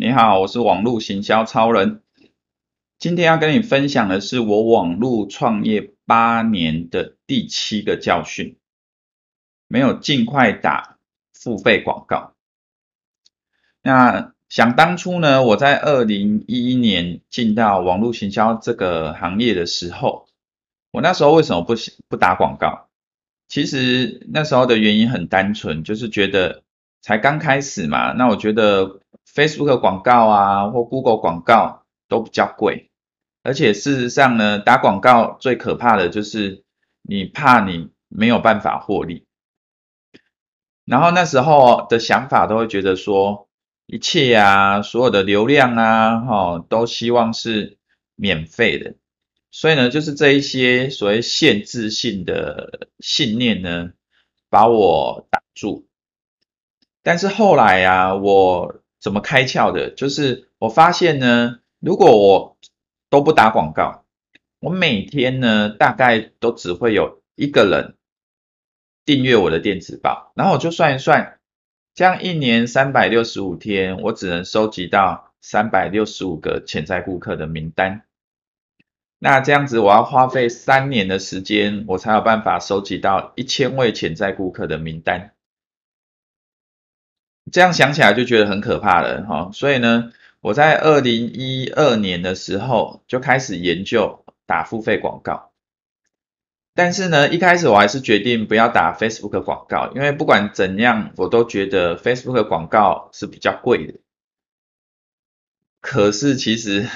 你好，我是网络行销超人。今天要跟你分享的是我网络创业八年的第七个教训：没有尽快打付费广告。那想当初呢，我在二零一一年进到网络行销这个行业的时候，我那时候为什么不不打广告？其实那时候的原因很单纯，就是觉得才刚开始嘛。那我觉得。Facebook 广告啊，或 Google 广告都比较贵，而且事实上呢，打广告最可怕的就是你怕你没有办法获利。然后那时候的想法都会觉得说，一切啊，所有的流量啊，哈，都希望是免费的。所以呢，就是这一些所谓限制性的信念呢，把我挡住。但是后来啊，我怎么开窍的？就是我发现呢，如果我都不打广告，我每天呢大概都只会有一个人订阅我的电子报，然后我就算一算，这样一年三百六十五天，我只能收集到三百六十五个潜在顾客的名单。那这样子，我要花费三年的时间，我才有办法收集到一千位潜在顾客的名单。这样想起来就觉得很可怕了哈，所以呢，我在二零一二年的时候就开始研究打付费广告，但是呢，一开始我还是决定不要打 Facebook 广告，因为不管怎样，我都觉得 Facebook 广告是比较贵的。可是其实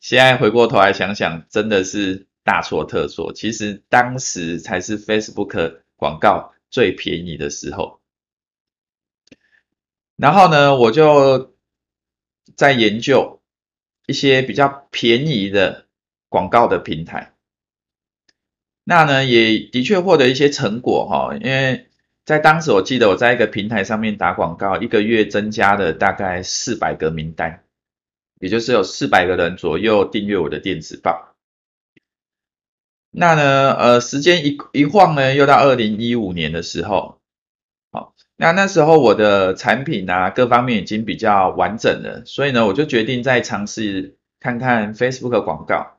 现在回过头来想想，真的是大错特错，其实当时才是 Facebook 广告最便宜的时候。然后呢，我就在研究一些比较便宜的广告的平台。那呢，也的确获得一些成果哈，因为在当时我记得我在一个平台上面打广告，一个月增加了大概四百个名单，也就是有四百个人左右订阅我的电子报。那呢，呃，时间一一晃呢，又到二零一五年的时候，好。那那时候我的产品啊，各方面已经比较完整了，所以呢，我就决定再尝试看看 Facebook 广告。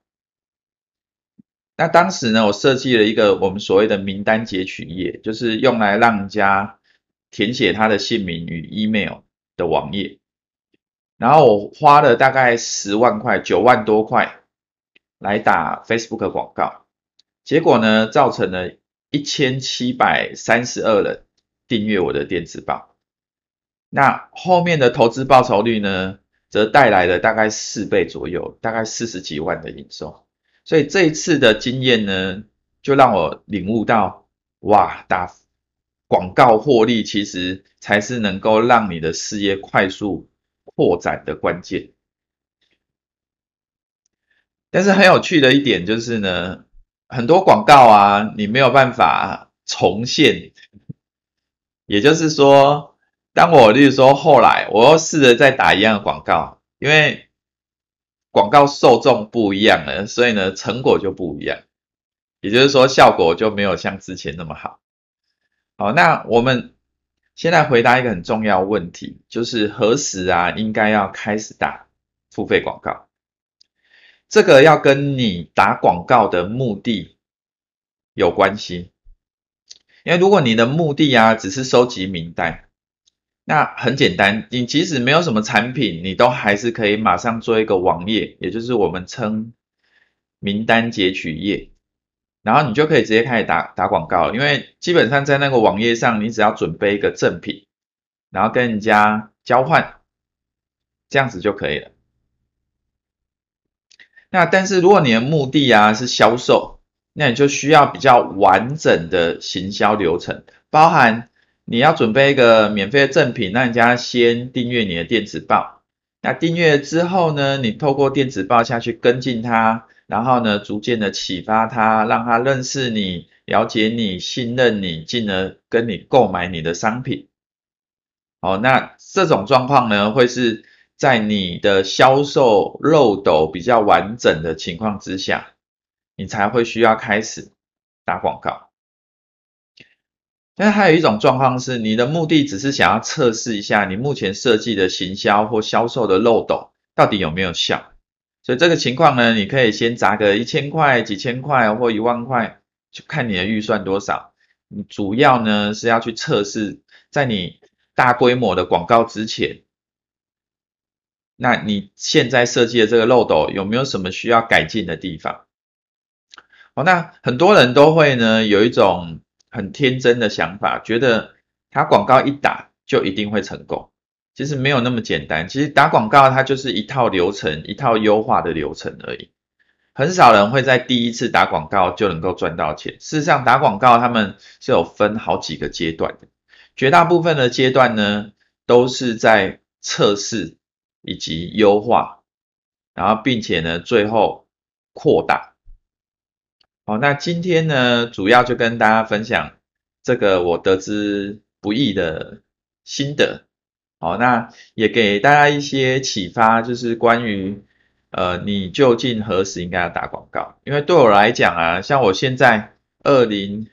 那当时呢，我设计了一个我们所谓的名单截取页，就是用来让家填写他的姓名与 email 的网页。然后我花了大概十万块，九万多块来打 Facebook 广告，结果呢，造成了一千七百三十二人。订阅我的电子报，那后面的投资报酬率呢，则带来了大概四倍左右，大概四十几万的营收。所以这一次的经验呢，就让我领悟到，哇，打广告获利其实才是能够让你的事业快速扩展的关键。但是很有趣的一点就是呢，很多广告啊，你没有办法重现。也就是说，当我例如说后来我又试着再打一样的广告，因为广告受众不一样了，所以呢，成果就不一样。也就是说，效果就没有像之前那么好。好，那我们现在回答一个很重要问题，就是何时啊应该要开始打付费广告？这个要跟你打广告的目的有关系。因为如果你的目的啊只是收集名单，那很简单，你即使没有什么产品，你都还是可以马上做一个网页，也就是我们称名单截取页，然后你就可以直接开始打打广告。因为基本上在那个网页上，你只要准备一个赠品，然后跟人家交换，这样子就可以了。那但是如果你的目的啊是销售，那你就需要比较完整的行销流程，包含你要准备一个免费的赠品，让人家先订阅你的电子报。那订阅之后呢，你透过电子报下去跟进他，然后呢，逐渐的启发他，让他认识你、了解你、信任你，进而跟你购买你的商品。哦，那这种状况呢，会是在你的销售漏斗比较完整的情况之下。你才会需要开始打广告。但还有一种状况是，你的目的只是想要测试一下你目前设计的行销或销售的漏斗到底有没有效。所以这个情况呢，你可以先砸个一千块、几千块或一万块，就看你的预算多少。你主要呢是要去测试，在你大规模的广告之前，那你现在设计的这个漏斗有没有什么需要改进的地方？哦，那很多人都会呢有一种很天真的想法，觉得他广告一打就一定会成功。其实没有那么简单，其实打广告它就是一套流程，一套优化的流程而已。很少人会在第一次打广告就能够赚到钱。事实上，打广告他们是有分好几个阶段的，绝大部分的阶段呢都是在测试以及优化，然后并且呢最后扩大。好，那今天呢主要就跟大家分享这个我得之不易的心得。好，那也给大家一些启发，就是关于，呃，你究竟何时应该要打广告？因为对我来讲啊，像我现在二零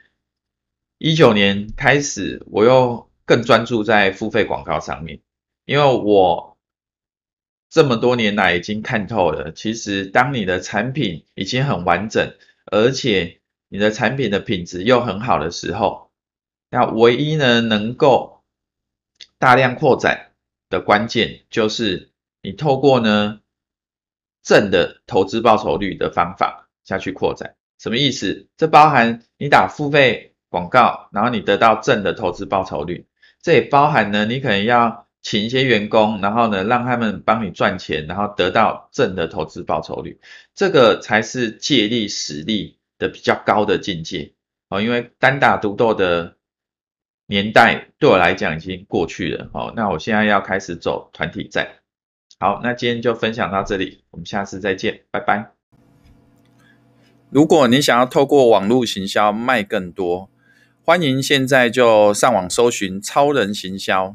一九年开始，我又更专注在付费广告上面，因为我这么多年来已经看透了，其实当你的产品已经很完整，而且你的产品的品质又很好的时候，那唯一呢能够大量扩展的关键就是你透过呢正的投资报酬率的方法下去扩展，什么意思？这包含你打付费广告，然后你得到正的投资报酬率，这也包含呢你可能要请一些员工，然后呢让他们帮你赚钱，然后得到正的投资报酬率，这个才是借力使力的比较高的境界哦，因为单打独斗的。年代对我来讲已经过去了，哦，那我现在要开始走团体战。好，那今天就分享到这里，我们下次再见，拜拜。如果你想要透过网络行销卖更多，欢迎现在就上网搜寻超人行销。